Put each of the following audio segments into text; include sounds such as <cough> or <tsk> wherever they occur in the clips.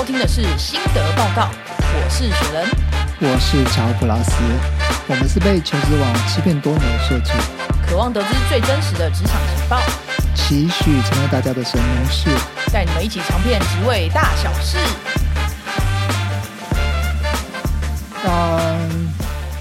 收听的是心得报告，我是雪人。我是乔普拉斯，我们是被求职网欺骗多年的设计，渴望得知最真实的职场情报，期许成为大家的神农氏。带你们一起尝遍职位大小事。嗯，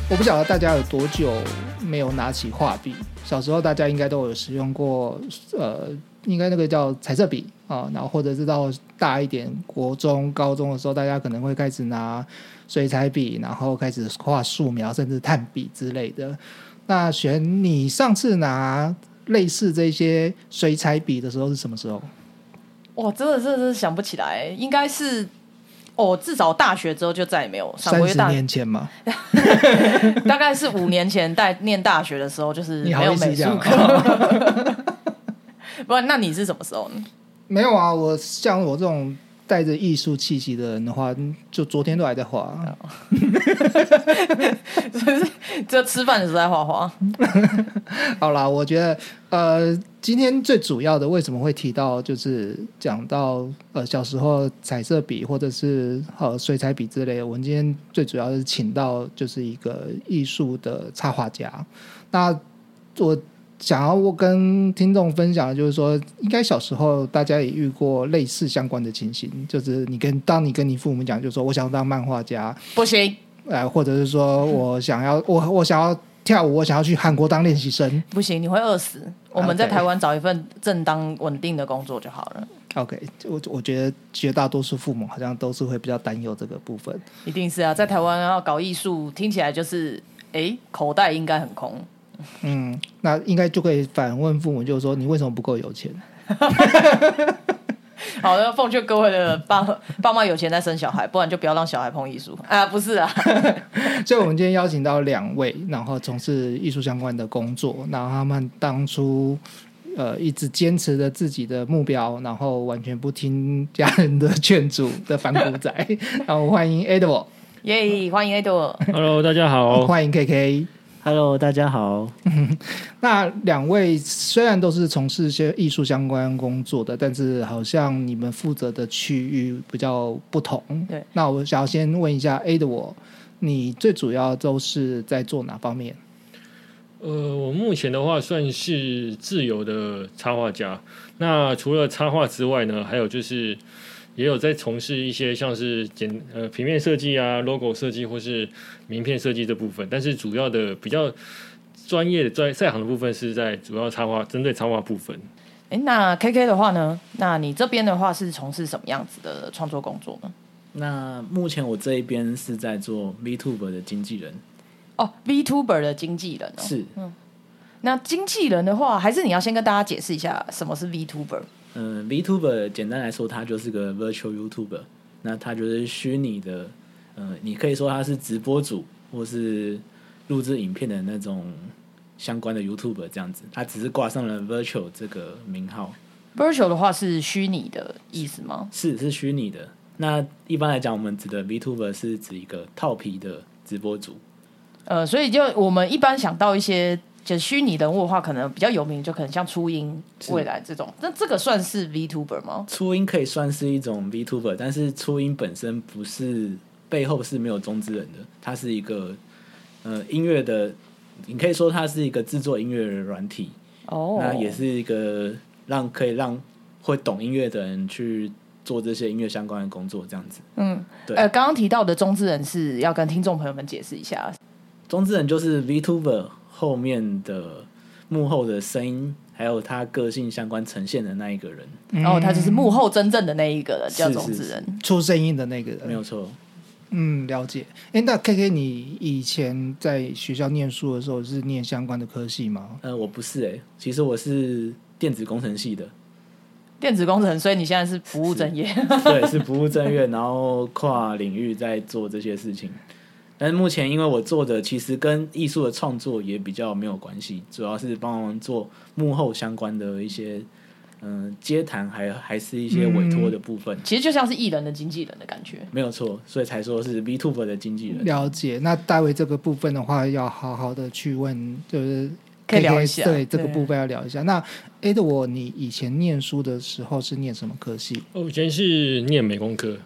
我不晓得大家有多久没有拿起画笔。小时候大家应该都有使用过，呃，应该那个叫彩色笔啊，然后或者是到大一点，国中、高中的时候，大家可能会开始拿水彩笔，然后开始画素描，甚至炭笔之类的。那选你上次拿类似这些水彩笔的时候是什么时候？哇，真的，真的是想不起来，应该是。哦，至少大学之后就再也没有上过。三十年前吗？<laughs> 大概是五年前，在念大学的时候，就是没有美术课。<laughs> <laughs> 不，那你是什么时候呢？没有啊，我像我这种。带着艺术气息的人的话，就昨天都还在画。就是就吃饭的时候在画画。好啦，我觉得呃，今天最主要的为什么会提到，就是讲到呃小时候彩色笔或者是呃水彩笔之类的。我们今天最主要是请到就是一个艺术的插画家。那我。想要我跟听众分享的就是说，应该小时候大家也遇过类似相关的情形，就是你跟当你跟你父母讲，就说我想当漫画家，不行，呃，或者是说我想要我我想要跳舞，我想要去韩国当练习生，不行，你会饿死。我们在台湾找一份正当稳定的工作就好了。OK，我我觉得绝大多数父母好像都是会比较担忧这个部分。一定是啊，在台湾要搞艺术，听起来就是哎，口袋应该很空。嗯，那应该就可以反问父母，就是说你为什么不够有钱？<laughs> 好的，奉劝各位的爸爸妈有钱再生小孩，不然就不要让小孩碰艺术啊！不是啊，<laughs> 所以我们今天邀请到两位，然后从事艺术相关的工作，然后他们当初呃一直坚持着自己的目标，然后完全不听家人的劝阻的反骨仔。<laughs> 然后欢迎 Edward，耶，欢迎 Edward。Hello，大家好，欢迎 KK。Hello，大家好。<laughs> 那两位虽然都是从事一些艺术相关工作的，但是好像你们负责的区域比较不同。对，那我想要先问一下 A 的我，你最主要都是在做哪方面？呃，我目前的话算是自由的插画家。那除了插画之外呢，还有就是。也有在从事一些像是简呃平面设计啊、logo 设计或是名片设计这部分，但是主要的比较专业的在在行的部分是在主要插画，针对插画部分。哎，那 K K 的话呢？那你这边的话是从事什么样子的创作工作呢？那目前我这一边是在做 Vtuber 的经纪人。哦，Vtuber 的经纪人哦，是嗯。那经纪人的话，还是你要先跟大家解释一下什么是 Vtuber。嗯，Vtuber 简单来说，它就是个 Virtual YouTuber。那它就是虚拟的，呃，你可以说它是直播主，或是录制影片的那种相关的 YouTuber 这样子。它只是挂上了 Virtual 这个名号。Virtual 的话是虚拟的意思吗？是，是虚拟的。那一般来讲，我们指的 Vtuber 是指一个套皮的直播主。呃，所以就我们一般想到一些。就虚拟人物的话，可能比较有名，就可能像初音未来这种。那这个算是 Vtuber 吗？初音可以算是一种 Vtuber，但是初音本身不是背后是没有中之人的，它是一个呃音乐的，你可以说它是一个制作音乐的软体。哦，那也是一个让可以让会懂音乐的人去做这些音乐相关的工作，这样子。嗯，对。呃，刚刚提到的中之人是要跟听众朋友们解释一下，中之人就是 Vtuber。后面的幕后的声音，还有他个性相关呈现的那一个人，然后他就是幕后真正的那一个人，叫种子人，出声音的那个人，没有错。嗯，了解。哎，那 K K，你以前在学校念书的时候是念相关的科系吗？呃，我不是，哎，其实我是电子工程系的，电子工程，所以你现在是不务正业，对，是不务正业，然后跨领域在做这些事情。但是目前，因为我做的其实跟艺术的创作也比较没有关系，主要是帮忙做幕后相关的一些嗯接谈，还还是一些委托的部分。其实就像是艺人的经纪人的感觉，没有错，所以才说是 v t u b e 的经纪人。了解。那大卫这个部分的话，要好好的去问，就是可以聊一下。对这个部分要聊一下。那 A 的我，你以前念书的时候是念什么科系？我以前是念美工科。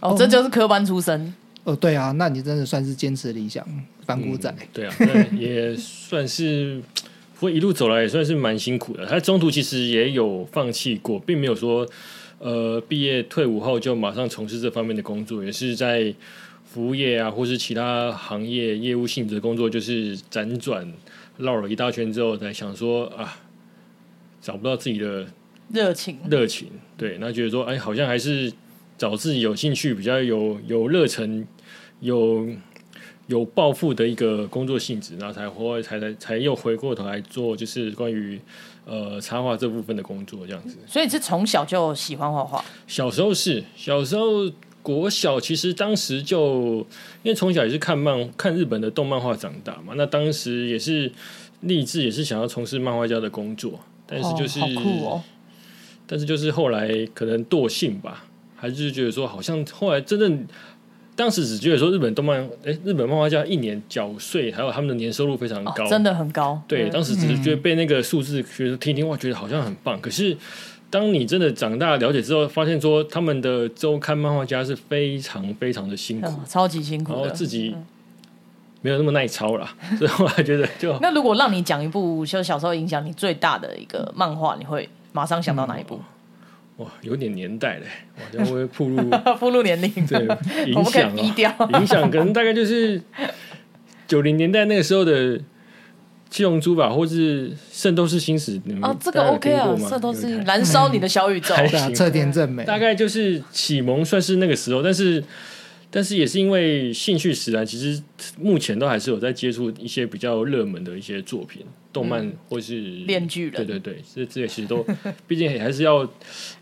哦，这就是科班出身，哦，对啊，那你真的算是坚持理想，反骨仔。嗯对啊，那也算是，不过一路走来也算是蛮辛苦的。他中途其实也有放弃过，并没有说，呃，毕业退伍后就马上从事这方面的工作，也是在服务业啊，或是其他行业业务性质的工作，就是辗转绕了一大圈之后，才想说啊，找不到自己的热情。热情，对，那觉得说，哎，好像还是找自己有兴趣、比较有有热忱、有有抱负的一个工作性质，然后才回才才才又回过头来做，就是关于呃插画这部分的工作，这样子。所以你是从小就喜欢画画，小时候是小时候国小，其实当时就因为从小也是看漫看日本的动漫画长大嘛，那当时也是立志也是想要从事漫画家的工作，但是就是、哦酷哦。但是就是后来可能惰性吧，还是觉得说好像后来真正当时只觉得说日本动漫，哎、日本漫画家一年缴税还有他们的年收入非常高，哦真的很高。对，当时只是觉得被那个数字觉得听听哇，觉得好像很棒。可是当你真的长大了解之后，发现说他们的周刊漫画家是非常非常的辛苦，嗯超级辛苦然后。自己没有那么耐操啦，<laughs> 所以后来觉得就那如果让你讲一部，就小时候影响你最大的一个漫画，你会马上想到哪一部？哇有点年代嘞，哇，这样会暴露 <laughs> 暴露年龄，<laughs> 对 <laughs> 我影们可以响逼掉。啊，影响可能大概就是九零年代那个时候的。七龙珠吧，或是《圣斗士星矢》，你们哦，这个 OK 啊听过，吗这都是有看燃烧你的小宇宙。还行侧田正美。大概就是启蒙，算是那个时候，但是但是也是因为兴趣使然，其实目前都还是有在接触一些比较热门的一些作品，动漫或是炼巨人。对对对，这这些其实都，<laughs> 毕竟也还是要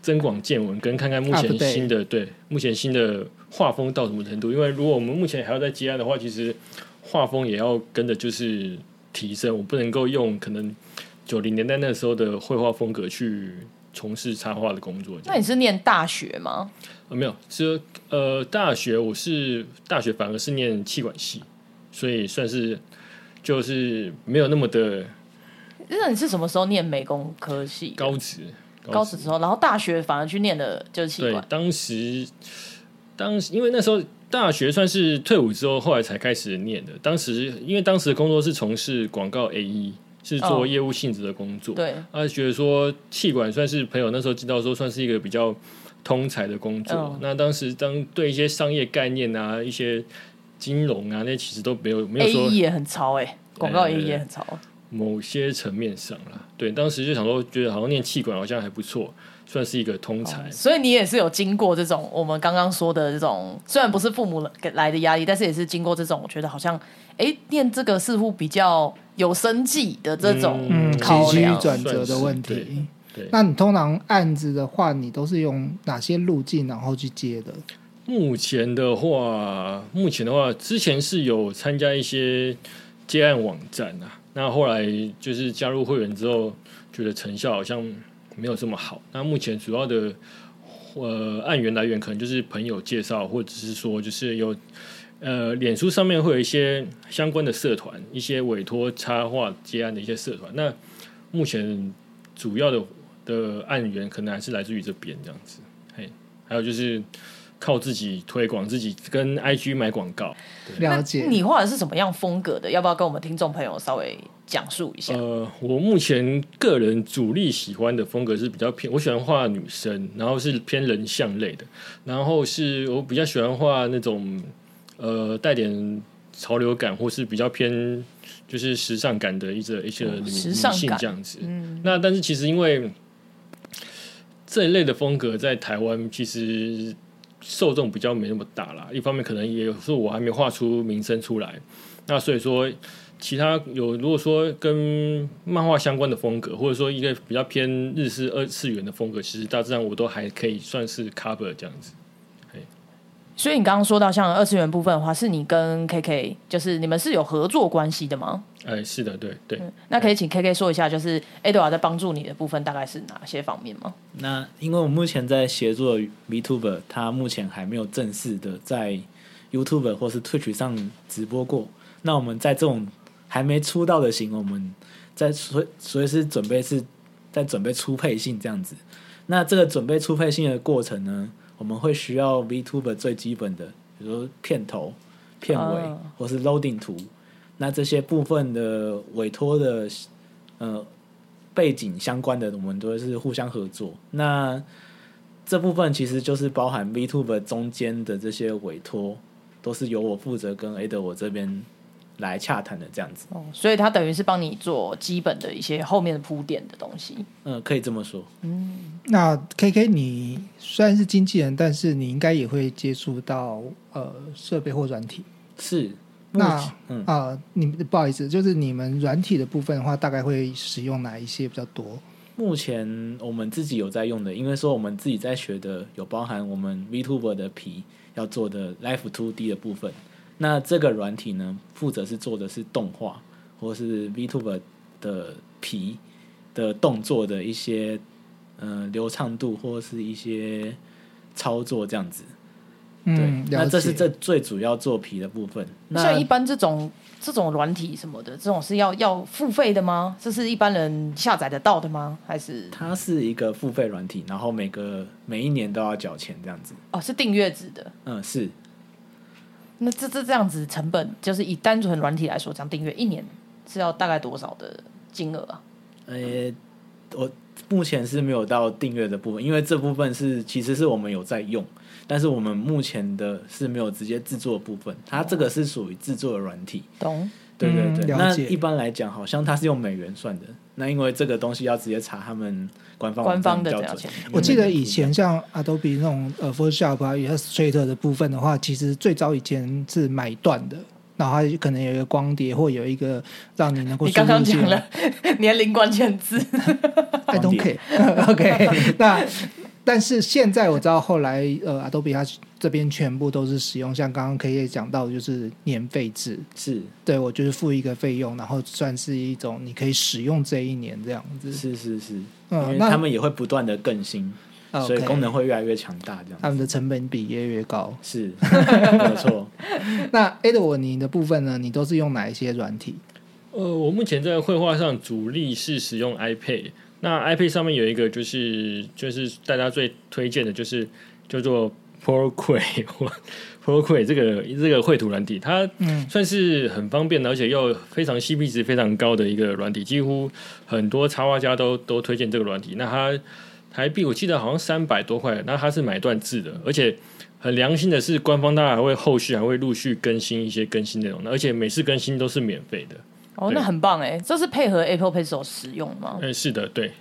增广见闻，跟看看目前新的对目前新的画风到什么程度。因为如果我们目前还要再接案的话，其实画风也要跟着就是提升，我不能够用可能九零年代那时候的绘画风格去从事插画的工作。那你是念大学吗？呃，没有，是呃，大学我是大学反而是念气管系，所以算是就是没有那么的那你是什么时候念美工科系？高职。高职之后，然后大学反而去念的就是气对管，。当时当时因为那时候大学算是退伍之后，后来才开始念的。当时因为当时的工作是从事广告 A E，是做哦业务性质的工作。对，啊，觉得说气管算是朋友那时候知道说算是一个比较通才的工作。嗯那当时当对一些商业概念啊、一些金融啊，那其实都没有没有 A 说 E 也很潮哎，广告 A 对 E 也很潮。某些层面上啦。对，当时就想说，觉得好像念气管好像还不错，算是一个通才。所以你也是有经过这种我们刚刚说的这种，虽然不是父母给来的压力，但是也是经过这种，我觉得好像哎，念这个似乎比较有生计的这种考量。转折的问题。对，那你通常案子的话，你都是用哪些路径然后去接的？目前的话，目前的话，之前是有参加一些接案网站啊，那后来就是加入会员之后，觉得成效好像没有这么好。那目前主要的呃案源来源可能就是朋友介绍，或者是说就是有呃脸书上面会有一些相关的社团，一些委托插画接案的一些社团。那目前主要的的案源可能还是来自于这边这样子，嘿，还有就是。靠自己推广，自己跟 IG 买广告。了解。你画的是什么样风格的？要不要跟我们听众朋友稍微讲述一下？呃，我目前个人主力喜欢的风格是比较偏，我喜欢画女生，然后是偏人像类的，然后是我比较喜欢画那种呃带点潮流感，或是比较偏就是时尚感的一些一些女,、性这样子。嗯，那但是其实因为这一类的风格在台湾其实受众比较没那么大啦，一方面可能也有时候我还没画出名声出来，那所以说。其他有，如果说跟漫画相关的风格，或者说一个比较偏日式二次元的风格，其实大致上我都还可以算是 cover 这样子。所以你刚刚说到像二次元部分的话，是你跟 KK 就是你们是有合作关系的吗？哎，是的，对对。那可以请 KK 说一下，就是 Edward 在帮助你的部分大概是哪些方面吗？那因为我目前在协作的 VTuber，他目前还没有正式的在 YouTube 或是 Twitch 上直播过。那我们在这种还没出道的型，我们在所所以是准备是在准备初配信这样子。那这个准备初配信的过程呢，我我们会需要 VTuber 最基本的，比如说片头、片尾、哦或是 loading 图，那这些部分的委托的呃背景相关的，我们都是互相合作。那这部分其实就是包含 VTuber 中间的这些委托，都是由我负责跟 A 的我这边来洽谈的这样子。哦，所以他等于是帮你做基本的一些后面的铺垫的东西。嗯、可以这么说。嗯那 K K，你虽然是经纪人，但是你应该也会接触到呃设备或软体。是，那目前嗯啊、你不好意思，就是你们软体的部分的话，大概会使用哪一些比较多？目前我们自己有在用的，因为说我们自己在学的有包含我们 VTuber 的皮要做的 Life 2D 的部分。那这个软体呢，负责是做的是动画或是 VTuber 的皮的动作的一些呃流畅度或是一些操作这样子。对，嗯，那这是这最主要做皮的部分。那像一般这种这种软体什么的，这种是要要付费的吗？这是一般人下载得到的吗？还是它是一个付费软体，然后每个每一年都要缴钱这样子。哦是订阅制的？嗯，是那这这这样子成本，就是以单纯软体来说，这样订阅一年是要大概多少的金额啊？呃，我目前是没有到订阅的部分，因为这部分是其实是我们有在用，但是我们目前的是没有直接制作的部分，它这个是属于制作的软体。懂？对对对，那一般来讲，好像它是用美元算的。那因为这个东西要直接查他们官方官方的标准。我记得以前像 Adobe 那种呃 Photoshop 啊、Illustrator 的部分的话，其实最早以前是买断的，然后它可能有一个光碟或有一个让你能够你刚刚讲了 <laughs> 年龄关键字，<laughs> I don't care。<laughs> OK，那但是现在我知道后来呃 Adobe 它这边全部都是使用像刚刚 K 也讲到的，就是年费制。是对我就是付一个费用，然后算是一种你可以使用这一年这样子。是是是，因嗯，那为他们也会不断的更新，所以功能会越来越强大，这样他们的成本比越来越高。是 <laughs> 没有错。那 Edward 你的部分呢？你都是用哪一些软体？呃，我目前在绘画上主力是使用 iPad。那 iPad 上面有一个就是就是大家最推荐的就是叫做 Procreate <laughs> Procreate 这个这个绘图软体，它嗯算是很方便的，而且又非常 CP 值非常高的一个软体，几乎很多插画家都都推荐这个软体。那它台币我记得好像三百多块，那它是买断制的，而且很良心的是，官方当然还会后续还会陆续更新一些更新内容，而且每次更新都是免费的。哦，那很棒哎，这是配合 Apple Pencil 使用吗？哎，是的，对。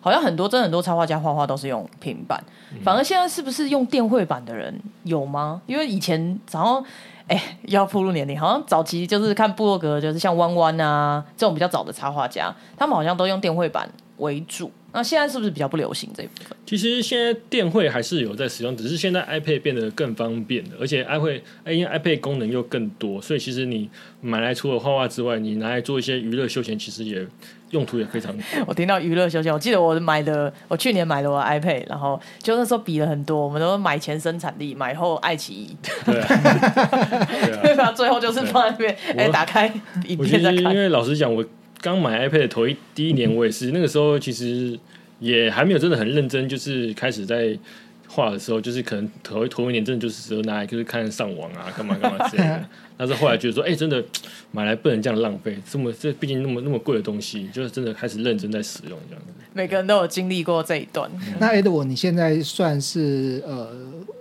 好像很多真的很多插画家画画都是用平板，反而现在是不是用电绘版的人有吗？因为以前好像哎 <laughs> 要步入年龄，好像早期就是看部落格，就是像弯弯啊这种比较早的插画家，他们好像都用电绘版为主。那现在是不是比较不流行这一部分？其实现在电绘还是有在使用，只是现在 iPad 变得更方便了，而且 iPad 因为 iPad 功能又更多，所以其实你买来除了画画之外，你拿来做一些娱乐休闲，其实也用途也非常多。<laughs> 我听到娱乐休闲，我记得我买的，我去年买了我的 iPad，然后就那时候比了很多，我们都买前生产力，买后爱奇艺，对啊，<laughs> 对啊。对吧？最后就是放在那边，哎，我打开影我其片再看。因为老实讲，我刚买 iPad 头一第一年，我也是那个时候其实也还没有真的很认真，就是开始在画的时候，就是可能头头一年真的就是只有拿来就是看上网啊，干嘛干嘛之类的。<laughs> 但是后来觉得说，哎、真的买来不能这样浪费，这么这毕竟那么那么贵的东西，就是真的开始认真在使用这样子。每个人都有经历过这一段。<laughs> 那 Edward 你现在算是呃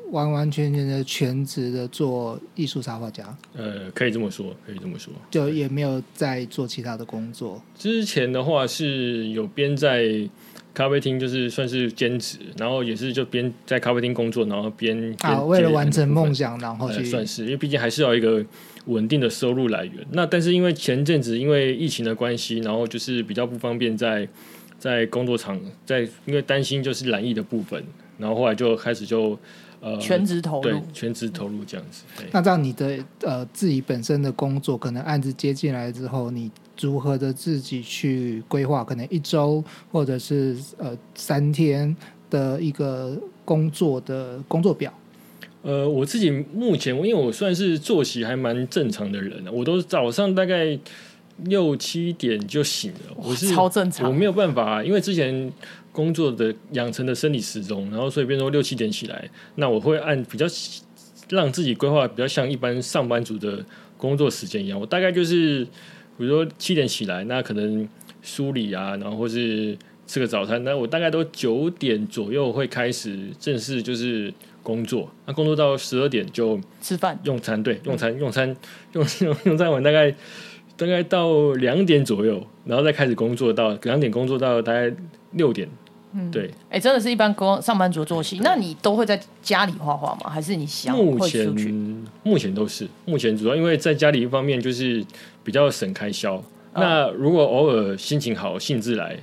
完完全全的全职的做艺术插画家，呃，可以这么说，可以这么说。就也没有在做其他的工作。之前的话是有边在咖啡厅，就是算是兼职，然后也是就边在咖啡厅工作，然后边啊，为了完成梦想，然后呃，去算是，因为毕竟还是要一个稳定的收入来源。那但是因为前阵子因为疫情的关系，然后就是比较不方便在在工作场，在因为担心就是染疫的部分，然后后来就开始就呃全职投对入，全职投入这样子。对那这样你的呃自己本身的工作，可能案子接进来之后，你如何的自己去规划，可能一周或者是呃三天的一个工作的工作表？呃，我自己目前，因为我算是作息还蛮正常的人，我都早上大概六七点就醒了。我是超正常我没有办法，因为之前工作的养成的生理时钟，然后所以变成六七点起来，那我会按比较让自己规划比较像一般上班族的工作时间一样，我大概就是比如说七点起来，那可能梳理啊，然后或是吃个早餐，那我大概都九点左右会开始正式就是工作，那工作到十二点就吃饭。用餐，对，用餐用餐 <laughs> 用用用餐完大概大概到两点左右，然后再开始工作到两点工作到大概六点，嗯，对。哎、真的是一般工上班族的作息。那你都会在家里画画吗？还是你想目？前目前都是，目前主要因为在家里一方面就是比较省开销。哦那如果偶尔心情好、兴致来，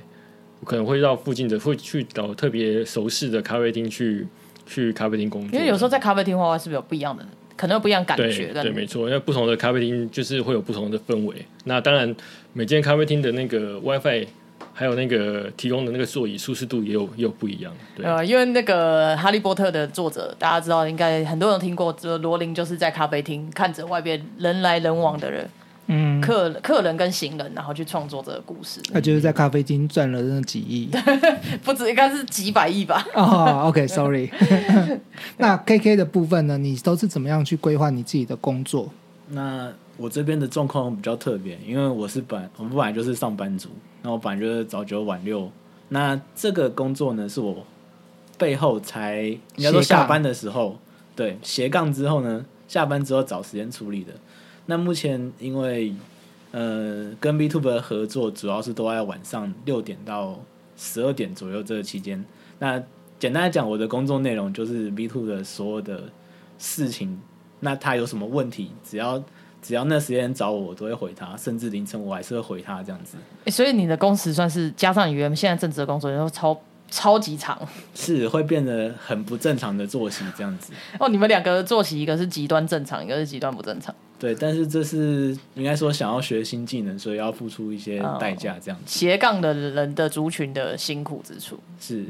我可能会到附近的会去找特别熟识的咖啡厅去去咖啡厅工作。因为有时候在咖啡厅画画是不是有不一样的，可能有不一样感对觉？对，没错，因为不同的咖啡厅就是会有不同的氛围。那当然，每间咖啡厅的那个 WiFi 还有那个提供的那个座椅舒适度也有也有不一样。对，呃，因为那个《哈利波特》的作者，大家知道，应该很多人听过，这罗琳就是在咖啡厅看着外边人来人往的人，嗯，客客人跟行人，然后去创作这个故事，他就是在咖啡厅赚了那几亿 <laughs> 不止应该是几百亿吧？哦。OK，Sorry、<laughs> 那 KK 的部分呢？你都是怎么样去规划你自己的工作？那我这边的状况比较特别，因为我是本我们本来就是上班族，那我本来就是早九晚六。那这个工作呢，是我背后才应该说下班的时候，对斜杠之后呢，下班之后找时间处理的。那目前因为呃跟 B Two 的合作，主要是都在晚上六点到十二点左右这个期间。那简单来讲，我的工作内容就是 B Two 的所有的事情。那他有什么问题，只要只要那时间找我，我都会回他，甚至凌晨我还是会回他这样子。欸所以你的工时算是加上你原现在正职的工作，然后超超级长是会变得很不正常的作息这样子。哦。你们两个的作息，一个是极端正常，一个是极端不正常。对，但是这是应该说想要学新技能，所以要付出一些代价这样子。斜杠的人的族群的辛苦之处，是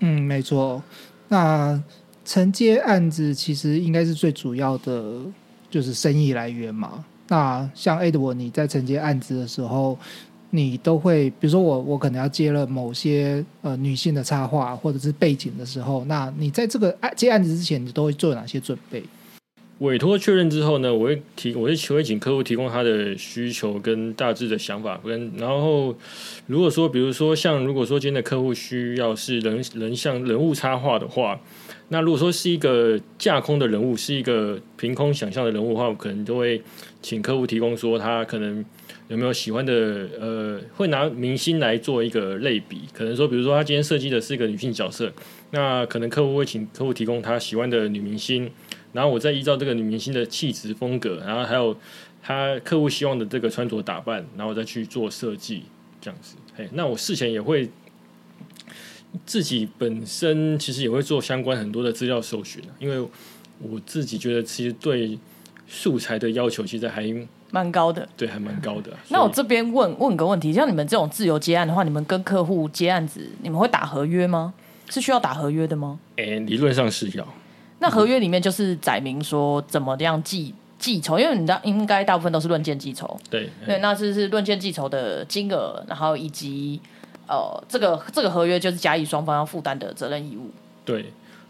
嗯，没错。那承接案子其实应该是最主要的，就是生意来源嘛。那像 Edward，你在承接案子的时候，你都会，比如说我我可能要接了某些呃女性的插画或者是背景的时候，那你在这个案接案子之前，你都会做哪些准备？委托确认之后呢，我会提，我会会请客户提供他的需求跟大致的想法，跟然后如果说，比如说像如果说今天的客户需要是人人像人物插画的话，那如果说是一个架空的人物，是一个凭空想象的人物的话，我可能就会请客户提供说他可能有没有喜欢的呃，会拿明星来做一个类比，可能说比如说他今天设计的是一个女性角色，那可能客户会请客户提供他喜欢的女明星。然后我再依照这个女明星的气质风格，然后还有她客户希望的这个穿着打扮，然后再去做设计，这样子。嘿，那我事前也会自己本身其实也会做相关很多的资料搜寻，因为我自己觉得其实对素材的要求其实还蛮高的。对还蛮高的。那我这边问问个问题，像你们这种自由接案的话，你们跟客户接案子，你们会打合约吗？是需要打合约的吗？诶理论上是要那合约里面就是载明说怎么样计计酬，因为你知道应该大部分都是论件计酬，对对，那是是论件计酬的金额，然后以及呃这个这个合约就是甲乙双方要负担的责任义务。对。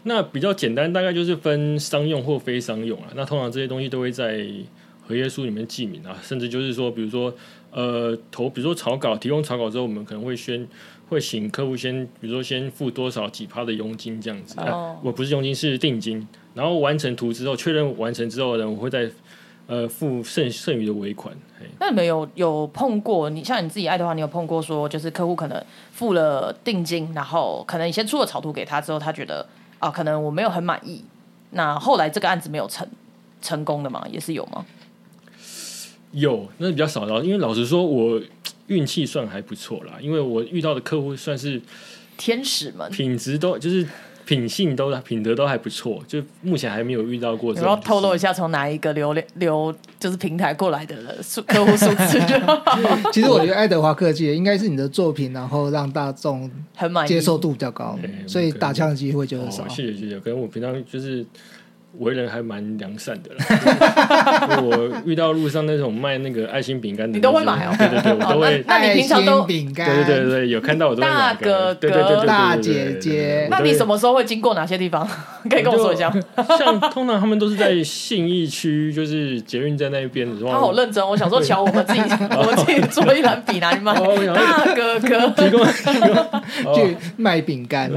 那比较简单，大概就是分商用或非商用啊。那通常这些东西都会在合约书里面记名啊，甚至就是说，比如说，呃，投，比如说草稿，提供草稿之后，我们可能会先会请客户先，比如说先付多少几趴的佣金这样子。啊哦我不是佣金，是定金。然后完成图之后，确认完成之后呢，我会再呃付剩剩余的尾款。嘿那你们有有碰过？你像你自己爱的话，你有碰过说，就是客户可能付了定金，然后可能你先出了草图给他之后，他觉得啊，可能我没有很满意，那后来这个案子没有成成功的吗？也是有吗？有，那是比较少的，因为老实说，我运气算还不错啦，因为我遇到的客户算是天使们，品质都就是品性都品德都还不错，就目前还没有遇到过这种。你要透露一下从哪一个流量流就是平台过来的数客户数字就好，<laughs> 其实我觉得爱德华科技应该是你的作品，然后让大众很满意。接受度比较高，所以打枪的机会就哦是少。谢谢谢谢，可能我平常就是为人还蛮良善的啦。<laughs> 我遇到路上那种卖那个爱心饼干的，你都会买哦对对对，我都会。那你平常都爱心饼干，对对对对，有看到我都会买大哥哥对对对对对对大对对对姐姐那你什么时候会经过哪些地方？可以跟我说一下。像通常他们都是在信义区，就是捷运站那一边的时候。他好认真，我想说，瞧我们自己，<laughs> <laughs> 我们自己做一篮笔拿去卖。大哥哥，提供去卖饼干、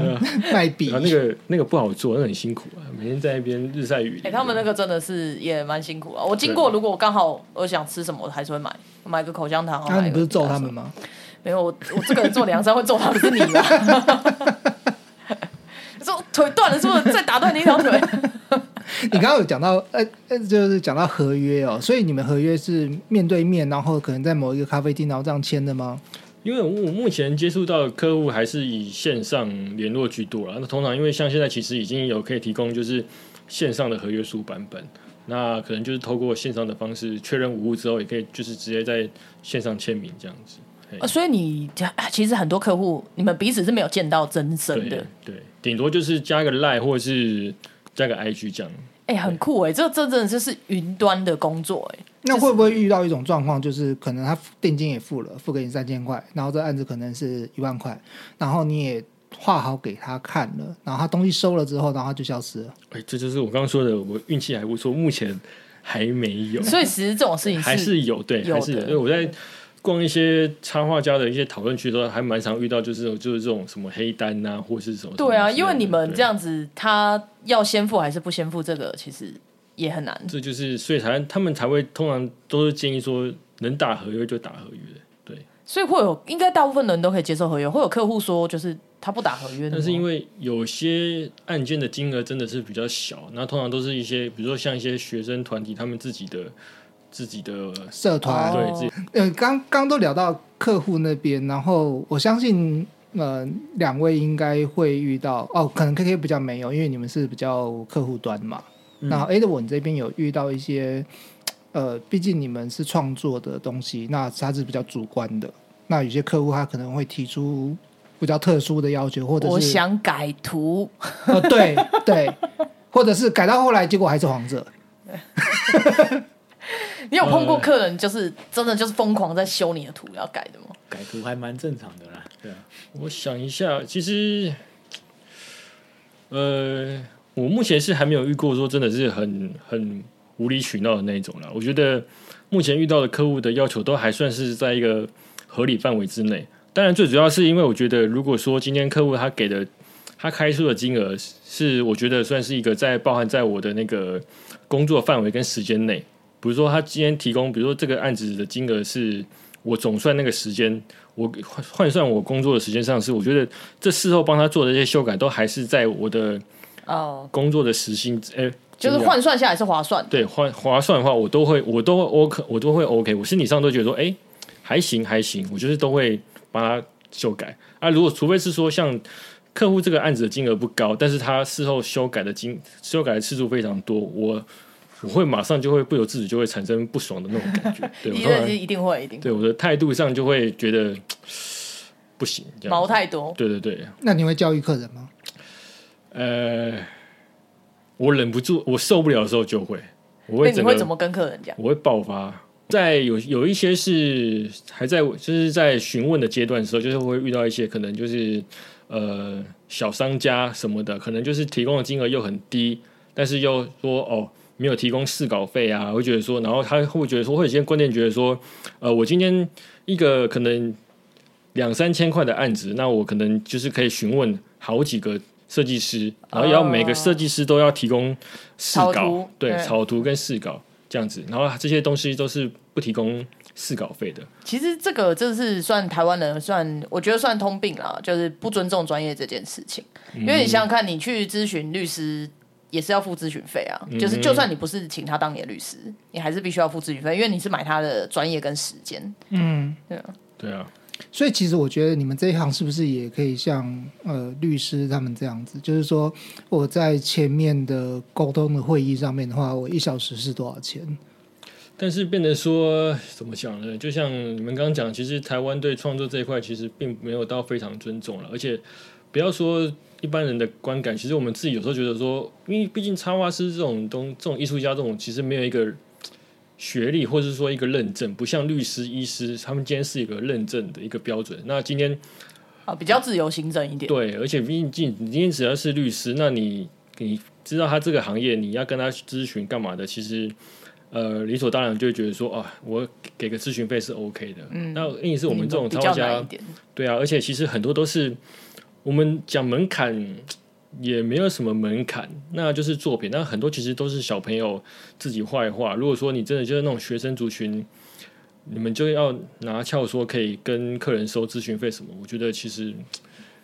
卖笔啊，，那个那个不好做，那很辛苦啊，每天在那边日晒雨淋。哎、他们那个真的是也蛮辛苦啊。我经过，如果我刚好我想吃什么，我还是会买，买个口香糖。那、啊你不是揍他们吗？没有，我我这个人做梁山会揍他们，是你啦。<laughs> 说腿断了，是不是再打断你一条腿？<laughs> 你刚刚有讲到，呃呃，就是讲到合约哦，所以你们合约是面对面，然后可能在某一个咖啡厅，然后这样签的吗？因为我目前接触到的客户还是以线上联络居多了。那通常因为像现在其实已经有可以提供就是线上的合约书版本，那可能就是透过线上的方式确认无误之后，也可以就是直接在线上签名这样子。嘿呃所以你其实很多客户，你们彼此是没有见到真身的。对，顶多就是加个 line 或者是加个 IG 这样。哎、很酷哎、这这真的就是云端的工作哎、那会不会遇到一种状况，就是可能他定金也付了，付给你三千块，然后这案子可能是一万块，然后你也画好给他看了，然后他东西收了之后，然后他就消失了。哎，这就是我刚刚说的，我运气还不错，目前还没有。所以其实这种事情还是有对，有还是有。的因为我在逛一些插画家的一些讨论区的时候，还蛮常遇到，就是就是这种什么黑单呐、或是什么。对啊，因为你们对这样子，他要先付还是不先付，这个其实也很难。这就是所以才他们才会通常都是建议说，能打合约就打合约。对，所以会有，应该大部分人都可以接受合约。会有客户说，就是他不打合约但是因为有些案件的金额真的是比较小，那通常都是一些，比如说像一些学生团体，他们自己的自己的社团、哦对自己呃，刚刚都聊到客户那边，然后我相信呃两位应该会遇到哦，可能 KK 比较没有，因为你们是比较客户端嘛。嗯那 A 的我这边有遇到一些呃，毕竟你们是创作的东西，那它是比较主观的。那有些客户他可能会提出比较特殊的要求，或者是我想改图，呃，对对，或者是改到后来结果还是黄色。<laughs> 你有碰过客人就是真的就是疯狂在修你的图要改的吗？改图还蛮正常的啦，对啊，我想一下，其实，呃，我目前是还没有遇过说真的是很很无理取闹的那一种了。我觉得目前遇到的客户的要求都还算是在一个合理范围之内。当然，最主要是因为我觉得，如果说今天客户他给的他开出的金额是我觉得算是一个在包含在我的那个工作范围跟时间内，比如说他今天提供，比如说这个案子的金额是我总算那个时间，我换换算我工作的时间上是，我觉得这事后帮他做的这些修改都还是在我的哦、工作的时薪，哎、就是换算下来是划算的。对划划算的话，我都会我都会 OK，我都会 OK，我心理上都觉得说，哎、还行还行，我就是都会帮他修改啊。如果除非是说像客户这个案子的金额不高，但是他事后修改的金修改的次数非常多，我我会马上就会不由自主就会产生不爽的那种感觉。<laughs> 对，我一当然定一定会一定对我的态度上就会觉得 <tsk> 不行，这样毛太多。对对对，那你会教育客人吗？呃，我忍不住，我受不了的时候就会，你会怎么跟客人讲？我会爆发。在有有一些是还在就是在询问的阶段的时候，就是会遇到一些可能就是呃小商家什么的，可能就是提供的金额又很低，但是又说哦没有提供试稿费啊，会觉得说，然后他会觉得说，会有些观念觉得说，呃，我今天一个可能两三千块的案子，那我可能就是可以询问好几个设计师，然后也要每个设计师都要提供试稿对。草图跟试稿这样子，然后这些东西都是不提供试稿费的。其实这个这是算台湾人算，我觉得算通病啦，就是不尊重专业这件事情。因为你想想看，你去咨询律师也是要付咨询费啊，就是就算你不是请他当你的律师，你还是必须要付咨询费，因为你是买他的专业跟时间。嗯，对啊对啊，所以其实我觉得你们这一行是不是也可以像呃律师他们这样子，就是说我在前面的沟通的会议上面的话，我一小时是多少钱？但是变得说怎么讲呢？就像你们刚刚讲，其实台湾对创作这一块其实并没有到非常尊重了，而且不要说一般人的观感，其实我们自己有时候觉得说，因为毕竟插画师这种东这种艺术家这种，其实没有一个学历或者是说一个认证，不像律师、医师，他们今天是一个认证的一个标准。那今天啊，比较自由行政一点。对，而且毕竟你今天只要是律师，那你你知道他这个行业，你要跟他咨询干嘛的，其实。呃，理所当然就会觉得说啊，我给个咨询费是 OK 的。嗯，那因为是我们这种插画家，对啊，而且其实很多都是我们讲门槛也没有什么门槛，那就是作品。那很多其实都是小朋友自己画一画。如果说你真的就是那种学生族群，你们就要拿翘说可以跟客人收咨询费什么，我觉得其实。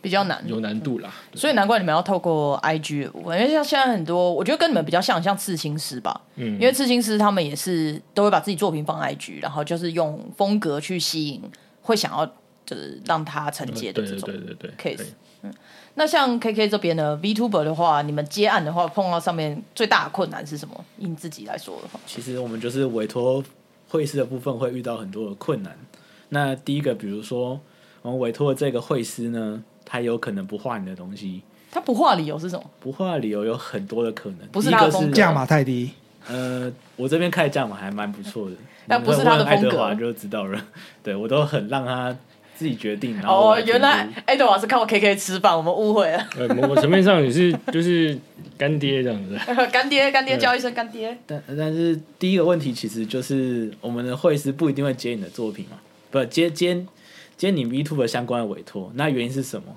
比较难，有难度啦，所以难怪你们要透过 IG。因为像现在很多，我觉得跟你们比较像，像刺青师吧。嗯，因为刺青师他们也是都会把自己作品放 IG，然后就是用风格去吸引会想要就是让他承接的这种对对对 case。嗯，那像 KK 这边呢，Vtuber 的话，你们接案的话，碰到上面最大的困难是什么？以你自己来说的话，其实我们就是委托会师的部分会遇到很多的困难。那第一个，比如说我们委托的这个会师呢。他有可能不画你的东西，他不画理由是什么？不画理由有很多的可能，不是他的价码太低。呃，我这边开的价码还蛮不错的，但不是他的风格就知道了。<laughs> 对我都很让他自己决定。哦，原来爱德华是靠 KK 吃饭，我们误会了。呃，某层面上也是 <laughs> 就是干爹这样子，<laughs> 干爹干爹叫一声干爹。但但是第一个问题其实就是我们的会师不一定会接你的作品嘛，不接接。接你 V Two 的相关的委托，那原因是什么？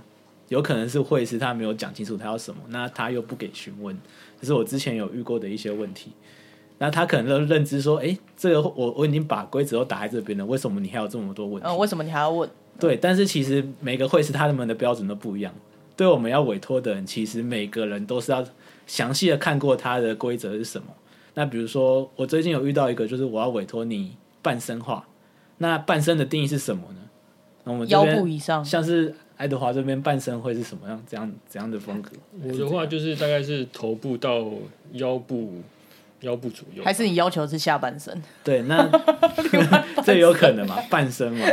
有可能是会师他没有讲清楚他要什么，那他又不给询问，这是我之前有遇过的一些问题。那他可能都认知说，哎，这个我我已经把规则都打在这边了，为什么你还有这么多问题？嗯，为什么你还要问？对，但是其实每个会师他们的标准都不一样。对我们要委托的人，其实每个人都是要详细的看过他的规则是什么。那比如说，我最近有遇到一个，就是我要委托你半身画，那半身的定义是什么呢？那我们腰部以上，像是爱德华这边半身会是什么样？怎样怎样的风格？我的话就是大概是头部到腰部，腰部左右。还是你要求是下半身？对，那 <laughs> 这有可能嘛？半身嘛？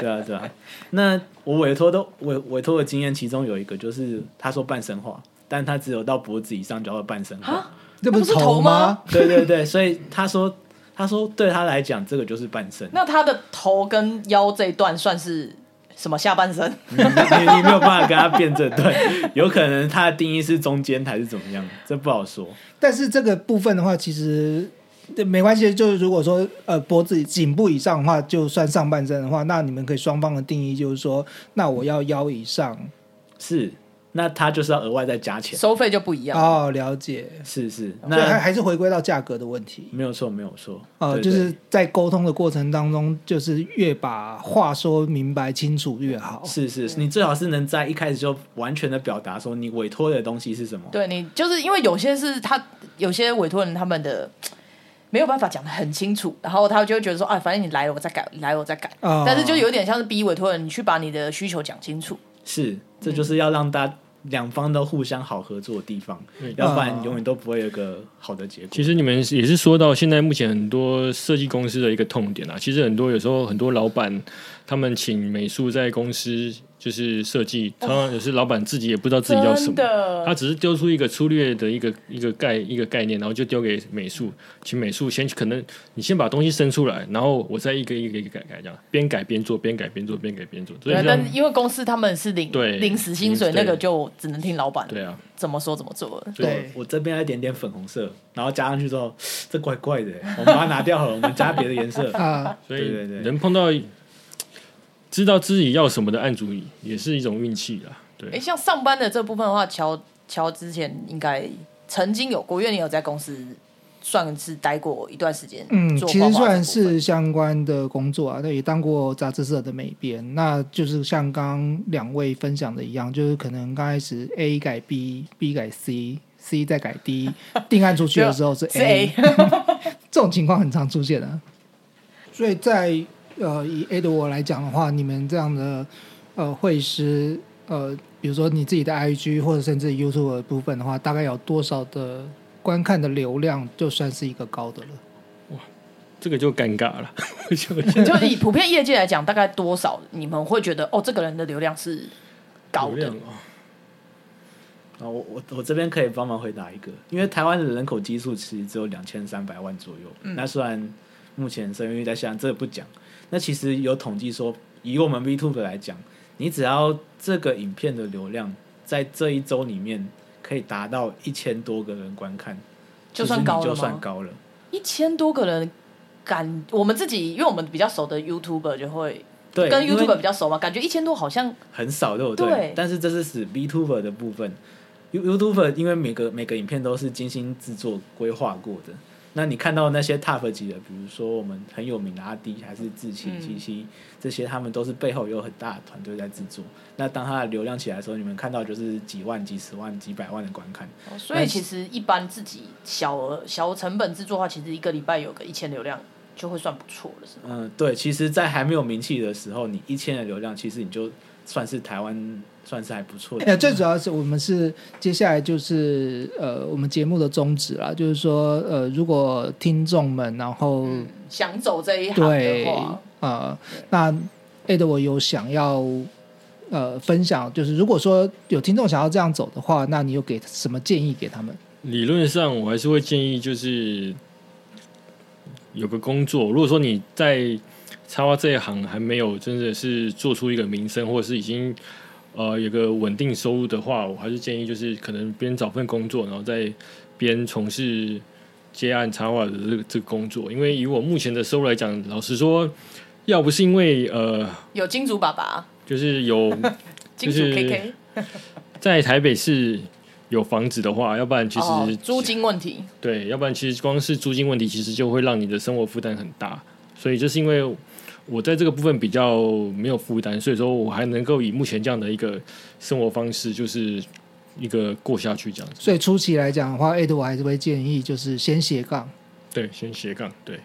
对啊，对啊。那我委托都委委托的经验，其中有一个就是他说半身化，但他只有到脖子以上叫做半身化，这不是头吗？对对对，所以他说。他说：“对他来讲，这个就是半身。那他的头跟腰这一段算是什么下半身？<laughs> 你你没有办法跟他辩证，对，<laughs> 有可能他的定义是中间还是怎么样，这不好说。但是这个部分的话，其实没关系。就是如果说呃脖子颈部以上的话，就算上半身的话，那你们可以双方的定义就是说，那我要腰以上是。”那他就是要额外再加钱，收费就不一样哦。了解，是是，那还还是回归到价格的问题。没有错，没有错。呃，就是在沟通的过程当中，就是越把话说明白清楚越好。是是，你最好是能在一开始就完全的表达说你委托的东西是什么。对你，就是因为有些是他有些委托人他们的 <tsk> 没有办法讲的很清楚，然后他就会觉得说啊，反正你来了我再改，来了我再改。但是就有点像是逼委托人，你去把你的需求讲清楚。是，这就是要让大家。两方都互相好合作的地方，要不然永远都不会有个好的结果。其实你们也是说到现在目前很多设计公司的一个痛点啊，其实很多有时候很多老板他们请美术在公司。就是设计，常常有些老板自己也不知道自己要什么，他只是丢出一个粗略的一个一个概一个概念，然后就丢给美术，请美术先可能你先把东西生出来，然后我再一个一个一个改改这样，边改边做，边改边做，边改边做。对，但因为公司他们是领领死薪水，那个就只能听老板对啊怎么说怎么做。对，我这边一点点粉红色，然后加上去之后，这怪怪的，我们把它拿掉好了，我们加别的颜色 <laughs> 啊。所以能碰到。知道自己要什么的案主也是一种运气啦。对，哎，像上班的这部分的话，乔乔之前应该曾经有过，因为你有在公司算是待过一段时间。嗯，其实算是相关的工作啊，那也当过杂志社的美编。那就是像刚两位分享的一样，就是可能刚开始 A 改 B，B 改 C，C 再改 D，<laughs> 定案出去的时候是 A，<laughs> 这种情况很常出现的。所以在呃，以 A 的我来讲的话，你们这样的呃会师，呃，比如说你自己的 IG 或者甚至 YouTube 的部分的话，大概有多少的观看的流量，就算是一个高的了。哇，这个就尴尬了。<laughs> 就以普遍业界来讲，大概多少你们会觉得哦，这个人的流量是高的？啊，我我我这边可以帮忙回答一个，因为台湾的人口基数其实只有两千三百万左右。嗯那虽然目前生育率在下降，这个不讲。那其实有统计说，以我们 VTube 来讲，你只要这个影片的流量在这一周里面可以达到一千多个人观看，就算高了吗算高了。一千多个人，感我们自己，因为我们比较熟的 YouTuber 就会对，跟 YouTuber 比较熟嘛，感觉一千多好像很少，对不对？对但是这是指 VTuber 的部分，You YouTuber 因为每个每个影片都是精心制作规划过的。那你看到那些 Top 级的，比如说我们很有名的阿迪，还是志奇、嗯七七这些，他们都是背后有很大的团队在制作。那当它的流量起来的时候，你们看到就是几万、几十万、几百万的观看。哦所以其实一般自己小额小成本制作的话，其实一个礼拜有个一千流量就会算不错了，是吗？嗯，对，其实，在还没有名气的时候，你一千的流量，其实你就算是台湾算是还不错的。呃，最主要是我们是接下来就是呃，我们节目的宗旨啦，就是说呃，如果听众们然后、想走这一行对的话，呃，那 ad 我有想要呃分享，就是如果说有听众想要这样走的话，那你有给什么建议给他们？理论上，我还是会建议就是有个工作。如果说你在插花这一行还没有真的是做出一个名声，或者是已经呃有个稳定收入的话，我还是建议就是可能边找份工作，然后再边从事接案插画的这个这个工作。因为以我目前的收入来讲，老实说，要不是因为呃，有金主爸爸、就是有金主就是 KK，在台北市有房子的话，要不然其实、哦，租金问题，对，要不然其实光是租金问题，其实就会让你的生活负担很大。所以就是因为我在这个部分比较没有负担，所以说我还能够以目前这样的一个生活方式，就是一个过下去这样子。所以初期来讲的话，A 的我还是会建议就是先斜杠。对，先斜杠。对，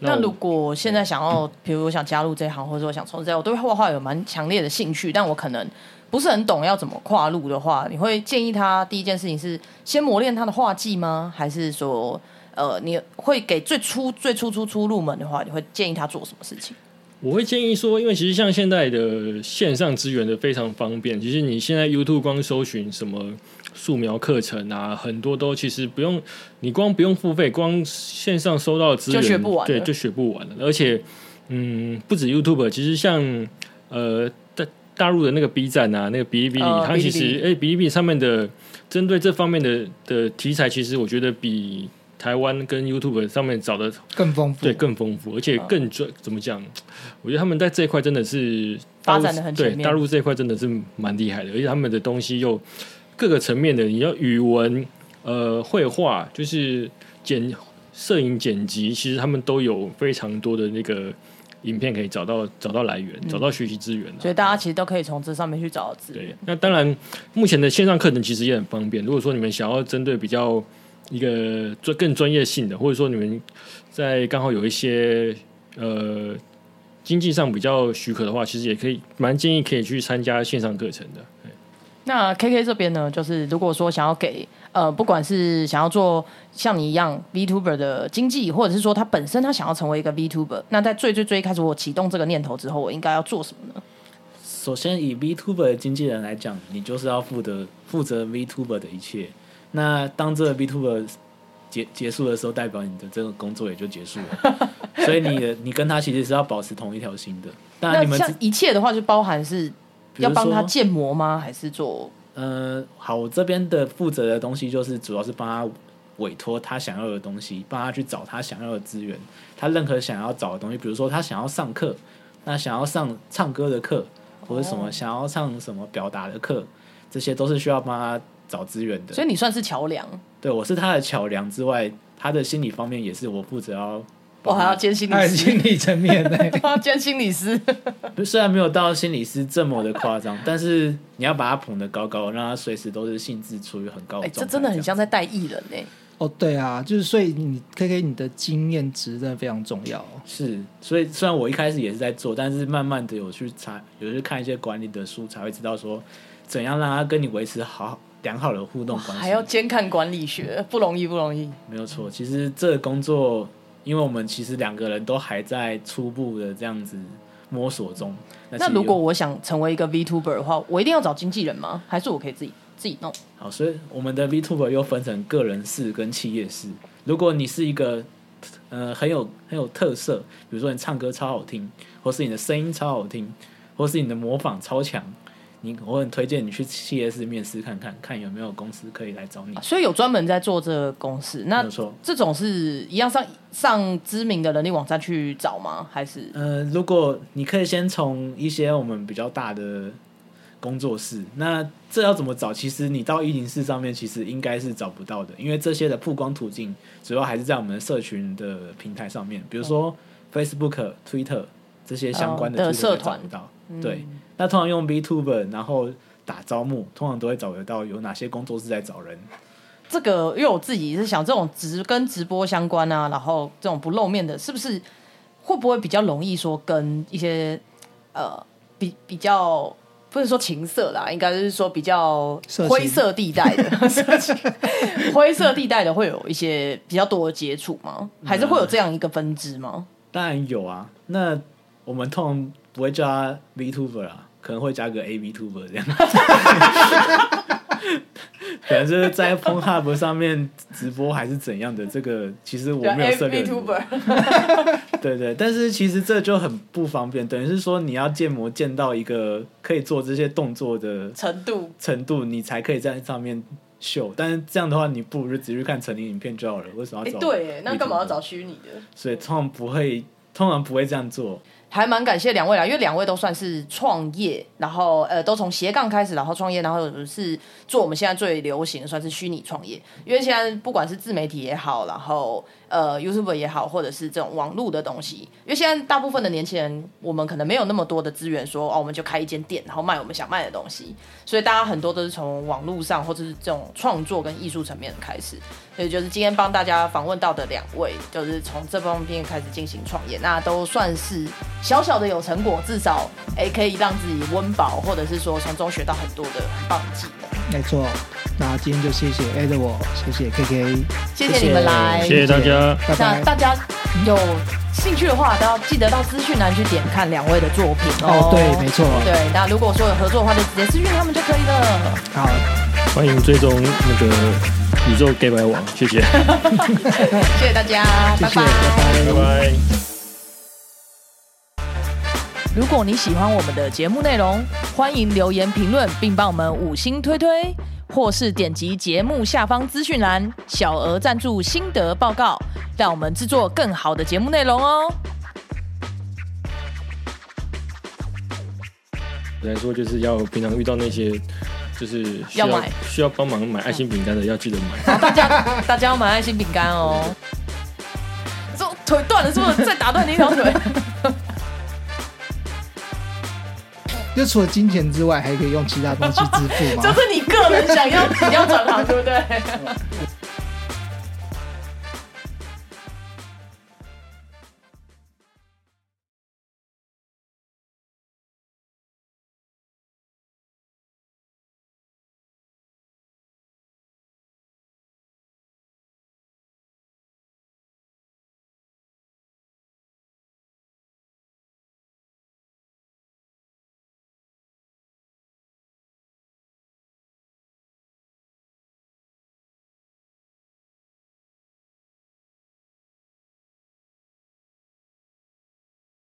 那我如果现在想要，比如我想加入这一行，或者我想从事这，我对画画有蛮强烈的兴趣，但我可能不是很懂要怎么跨入的话，你会建议他第一件事情是先磨练他的画技吗？还是说，呃，你会给最初最初初初入门的话，你会建议他做什么事情？我会建议说，因为其实像现在的线上资源的非常方便，其实你现在 YouTube 光搜寻什么素描课程啊，很多都其实不用，你光不用付费，光线上收到的资源就学不完对，就学不完了。而且，嗯，不止 YouTube，其实像呃大大陆的那个 B 站啊，那个哔哩哔哩，哦它其实哎哔哩哔哩上面的针对这方面的的题材，其实我觉得比台湾跟 YouTube 上面找的更丰富，对，更丰富，而且更专。怎么讲？我觉得他们在这一块真的是发展的很对大陆这一块真的是蛮厉害的，而且他们的东西又各个层面的，你要语文、呃，绘画，就是剪摄影剪辑，其实他们都有非常多的那个影片可以找到找到来源，找到学习资源、啊。所以大家其实都可以从这上面去找到资对源。，那当然，目前的线上课程其实也很方便。如果说你们想要针对比较一个专更专业性的，或者说你们在刚好有一些呃经济上比较许可的话，其实也可以蛮建议可以去参加线上课程的。那 K K 这边呢，就是如果说想要给呃，不管是想要做像你一样 VTuber 的经济，或者是说他本身他想要成为一个 VTuber，那在最最最开始我启动这个念头之后，我应该要做什么呢？首先，以 VTuber 的经纪人来讲，你就是要负责负责 VTuber 的一切。那当这个 VTuber 结结束的时候，代表你的这个工作也就结束了。<laughs> 所以你的你跟他其实是要保持同一条心的。那，你们那像一切的话，就包含是要帮他建模吗？还是做？呃，好，我这边的负责的东西就是主要是帮他委托他想要的东西，帮他去找他想要的资源。他任何想要找的东西，比如说他想要上课，那想要上唱歌的课，或者什么、哦想要上什么表达的课，这些都是需要帮他找资源的。所以你算是桥梁，对我是他的桥梁之外，他的心理方面也是我负责要我。<laughs> 还要兼心理师心，理层面的。要兼心理师。虽然没有到心理师这么的夸张，但是你要把他捧得高高，让他随时都是兴致处于很高的哎、状态。这真的很像在带艺人呢、哦，对啊，就是所以你 K K 你的经验值真的非常重要哦。是，所以虽然我一开始也是在做，但是慢慢的有去查，有去看一些管理的书，才会知道说怎样让他跟你维持好良好的互动关系。还要监看管理学，<laughs> 不容易，不容易。没有错，其实这个工作，因为我们其实两个人都还在初步的这样子摸索中。那如果我想成为一个 VTuber 的话，我一定要找经纪人吗？还是我可以自己自己弄。好，所以我们的 VTuber 又分成个人式跟企业式。如果你是一个呃很有很有特色，比如说你唱歌超好听，或是你的声音超好听，或是你的模仿超强，你我很推荐你去 CS 面试看看，看有没有公司可以来找你。所以有专门在做这个公司，那。这种是一样上上知名的人力网站去找吗？还是呃，如果你可以先从一些我们比较大的工作室，那这要怎么找？其实你到一零四上面，其实应该是找不到的，因为这些的曝光途径主要还是在我们的社群的平台上面，比如说 Facebook、Twitter 这些相关的社团找不到。对，那通常用 VTuber，然后打招募，通常都会找得到有哪些工作室在找人。这个？因为我自己是想，这种直跟直播相关啊，然后这种不露面的，是不是会不会比较容易说跟一些呃比比较？不是说情色啦，应该是说比较灰色地带的，<laughs> 灰色地带的会有一些比较多的接触吗？还是会有这样一个分支吗？当然有啊，那我们通常不会叫他 VTuber 啊，可能会加个 AVTuber 这样。<laughs> 可能就是在 PornHub 上面直播还是怎样的，这个其实我没有涉猎很多。<laughs> 对对，但是其实这就很不方便，等于是说你要建模建到一个可以做这些动作的程度程度，你才可以在上面秀。但是这样的话，你不如就只去看成人影片就好了。为什么哎、要找？对，那干嘛要找？虚拟的？所以通常不会，通常不会这样做。还蛮感谢两位啦，因为两位都算是创业，然后呃都从斜杠开始，然后创业，然后是做我们现在最流行的算是虚拟创业。因为现在不管是自媒体也好，然后呃 YouTube 也好，或者是这种网络的东西，因为现在大部分的年轻人，我们可能没有那么多的资源说哦，我们就开一间店，然后卖我们想卖的东西，所以大家很多都是从网络上或者是这种创作跟艺术层面开始。所以就是今天帮大家访问到的两位，就是从这方面开始进行创业，那都算是小小的有成果，至少哎可以让自己温饱，或者是说从中学到很多的很棒的技能。没错。那今天就谢谢 Ed 我，谢谢 KK，谢谢你们来，谢谢大家。拜拜。那大家有兴趣的话，都要记得到资讯栏去点看两位的作品哦。哦，对，没错。对，那如果说有合作的话，就直接私讯他们就可以了。好，欢迎追踪那个宇宙 gay 白网，谢谢，谢谢大家，拜拜拜拜。如果你喜欢我们的节目内容，欢迎留言评论，并帮我们五星推推，或是点击节目下方资讯栏小额赞助心得报告，让我们制作更好的节目内容哦。来说就是要平常遇到那些就是需要要买需要帮忙买爱心饼干的，要记得买。大家大家要买爱心饼干哦。这腿断了，是不是再打断你一条腿？就除了金钱之外，还可以用其他东西支付吗？<laughs> 就是你个人想要你要转行，对不对？<laughs>